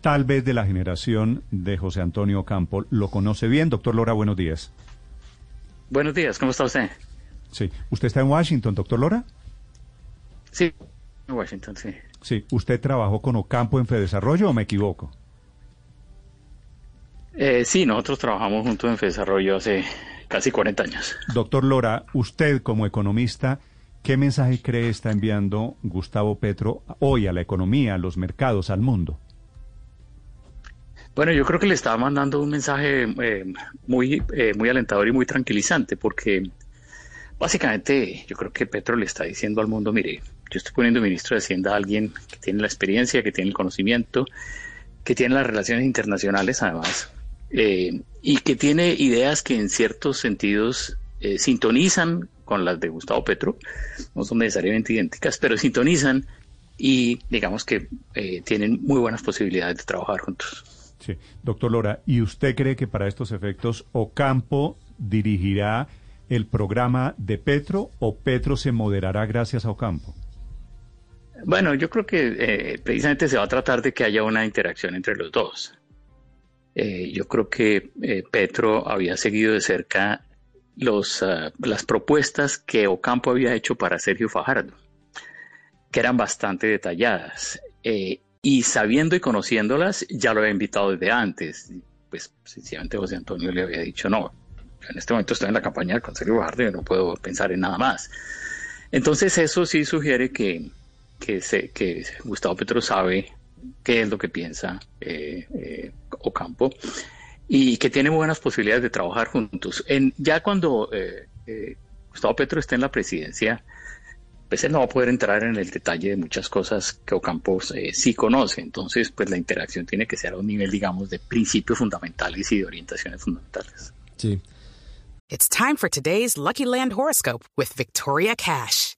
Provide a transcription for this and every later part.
tal vez de la generación de José Antonio Campo. ¿Lo conoce bien? Doctor Lora, buenos días. Buenos días, ¿cómo está usted? Sí. ¿Usted está en Washington, doctor Lora? Sí, en Washington, sí. Sí. ¿Usted trabajó con Ocampo en Fedesarrollo o me equivoco? Eh, sí, nosotros trabajamos juntos en Fedesarrollo hace casi 40 años. Doctor Lora, usted como economista, ¿qué mensaje cree está enviando Gustavo Petro hoy a la economía, a los mercados, al mundo? Bueno, yo creo que le estaba mandando un mensaje eh, muy, eh, muy alentador y muy tranquilizante, porque básicamente yo creo que Petro le está diciendo al mundo, mire, yo estoy poniendo ministro de Hacienda a alguien que tiene la experiencia, que tiene el conocimiento, que tiene las relaciones internacionales además, eh, y que tiene ideas que en ciertos sentidos sintonizan con las de Gustavo Petro, no son necesariamente idénticas, pero sintonizan y digamos que tienen muy buenas posibilidades de trabajar juntos. Sí, doctor Lora, ¿y usted cree que para estos efectos Ocampo dirigirá el programa de Petro o Petro se moderará gracias a Ocampo? Bueno, yo creo que eh, precisamente se va a tratar de que haya una interacción entre los dos. Eh, yo creo que eh, Petro había seguido de cerca los, ah, las propuestas que Ocampo había hecho para Sergio Fajardo, que eran bastante detalladas y sabiendo y conociéndolas, ya lo había invitado desde antes. Pues sencillamente José Antonio le había dicho, no, en este momento estoy en la campaña del Consejo Guardia no puedo pensar en nada más. Entonces eso sí sugiere que, que, se, que Gustavo Petro sabe qué es lo que piensa eh, eh, Ocampo y que tiene buenas posibilidades de trabajar juntos. En, ya cuando eh, eh Gustavo Petro esté en la presidencia, pues él no va a poder entrar en el detalle de muchas cosas que Ocampo eh, sí conoce. Entonces, pues la interacción tiene que ser a un nivel, digamos, de principios fundamentales y de orientaciones fundamentales. Sí. It's time for today's Lucky Land horoscope with Victoria Cash.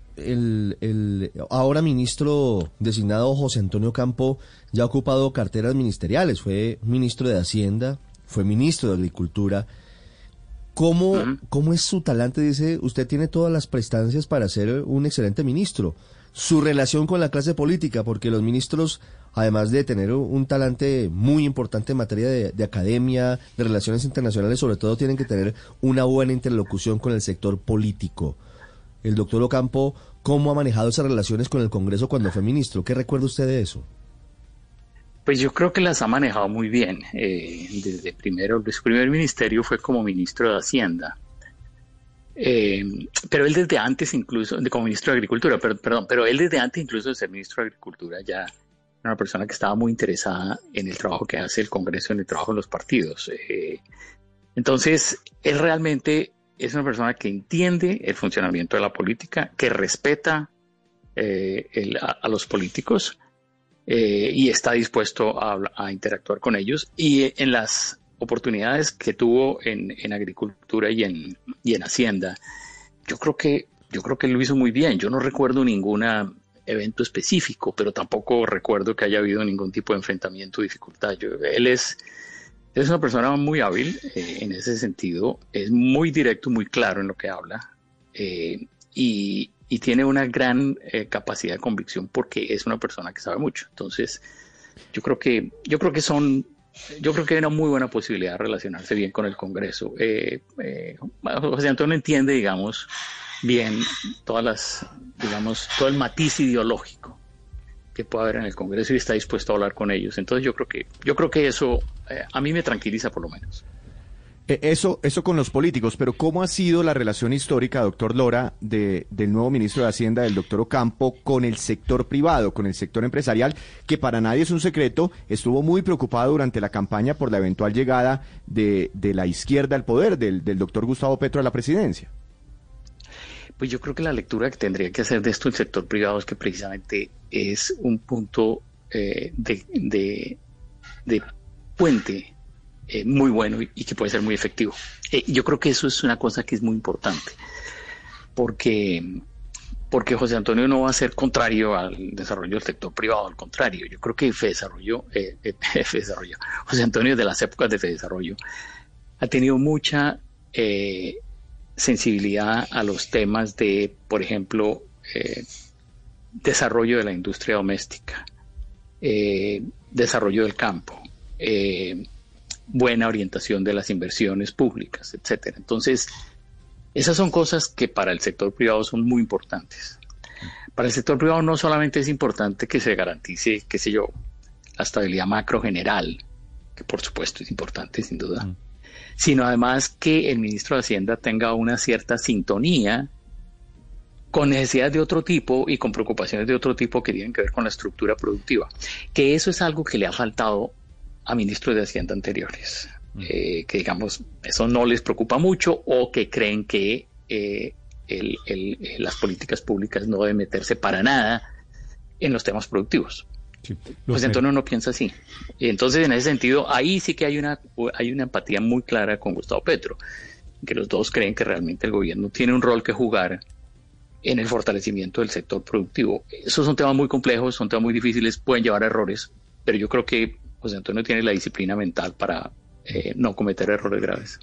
el, el ahora ministro designado José Antonio Campo ya ha ocupado carteras ministeriales. Fue ministro de Hacienda, fue ministro de Agricultura. ¿Cómo, ¿Cómo es su talante? Dice, usted tiene todas las prestancias para ser un excelente ministro. Su relación con la clase política, porque los ministros, además de tener un talante muy importante en materia de, de academia, de relaciones internacionales, sobre todo tienen que tener una buena interlocución con el sector político. El doctor Ocampo, ¿cómo ha manejado esas relaciones con el Congreso cuando fue ministro? ¿Qué recuerda usted de eso? Pues yo creo que las ha manejado muy bien. Eh, desde primero, su primer ministerio fue como ministro de Hacienda. Eh, pero él desde antes incluso, como ministro de Agricultura, pero, perdón, pero él desde antes incluso de ser ministro de Agricultura ya era una persona que estaba muy interesada en el trabajo que hace el Congreso, en el trabajo de los partidos. Eh, entonces, él realmente es una persona que entiende el funcionamiento de la política, que respeta a, los políticos eh, y está dispuesto a, interactuar con ellos. Y en las oportunidades que tuvo en, agricultura y en, y en hacienda, yo creo que yo creo que lo hizo muy bien. Yo no recuerdo ningún evento específico, pero tampoco recuerdo que haya habido ningún tipo de enfrentamiento o dificultad. él es, es una persona muy hábil eh, en ese sentido, es muy directo, muy claro en lo que habla. Eh, y, tiene una gran eh, capacidad de convicción porque es una persona que sabe mucho. Entonces, yo creo que, yo creo que son, yo creo que hay una muy buena posibilidad de relacionarse bien con el Congreso. Eh, José Antonio entiende, digamos, bien todas las, digamos, todo el matiz ideológico que pueda haber en el Congreso y está dispuesto a hablar con ellos. Entonces yo creo que, yo creo que eso eh, a mí me tranquiliza por lo menos. Eh, Eso, eso con los políticos, pero ¿cómo ha sido la relación histórica, doctor Lora, de, del nuevo ministro de Hacienda, del doctor Ocampo, con el sector privado, con el sector empresarial, que para nadie es un secreto, estuvo muy preocupado durante la campaña por la eventual llegada de, de la izquierda al poder, del, del doctor Gustavo Petro a la presidencia? Pues yo creo que la lectura que tendría que hacer de esto el sector privado es que precisamente es un punto eh, de, de, de puente eh, muy bueno y, que puede ser muy efectivo. Eh, yo creo que eso es una cosa que es muy importante, porque, porque José Antonio no va a ser contrario al desarrollo del sector privado, al contrario, yo creo que Fedesarrollo, eh, Desarrollo, José Antonio de las épocas de Fedesarrollo, ha tenido mucha sensibilidad a los temas de, por ejemplo, desarrollo de la industria doméstica, desarrollo del campo. Eh, buena orientación de las inversiones públicas, etcétera. Entonces, esas son cosas que para el sector privado son muy importantes. Para el sector privado no solamente es importante que se garantice, qué sé yo, la estabilidad macro general, que por supuesto es importante sin duda, mm. sino además que el ministro de Hacienda tenga una cierta sintonía con necesidades de otro tipo y con preocupaciones de otro tipo que tienen que ver con la estructura productiva. Que eso es algo que le ha faltado a ministros de Hacienda anteriores, eh, que digamos, eso no les preocupa mucho o que creen que eh, el, el, las políticas públicas no deben meterse para nada en los temas productivos. Sí, pues Antonio no piensa así. Y entonces, en ese sentido, ahí sí que hay una, hay una empatía muy clara con Gustavo Petro, que los dos creen que realmente el gobierno tiene un rol que jugar en el fortalecimiento del sector productivo. Esos son temas muy complejos, son temas muy difíciles, pueden llevar a errores, pero yo creo que José Antonio tiene la disciplina mental para eh, no cometer errores graves.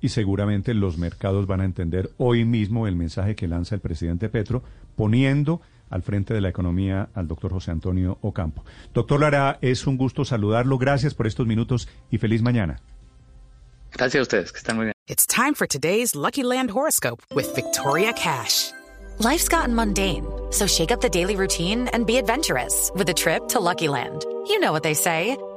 Y seguramente los mercados van a entender hoy mismo el mensaje que lanza el presidente Petro, poniendo al frente de la economía al doctor José Antonio Ocampo. Doctor Lara, es un gusto saludarlo. Gracias por estos minutos y feliz mañana. Gracias a ustedes, que están muy bien. It's time for today's Lucky Land horoscope with Victoria Cash. Life's gotten mundane, so shake up the daily routine and be adventurous with a trip to Lucky Land. You know what they say.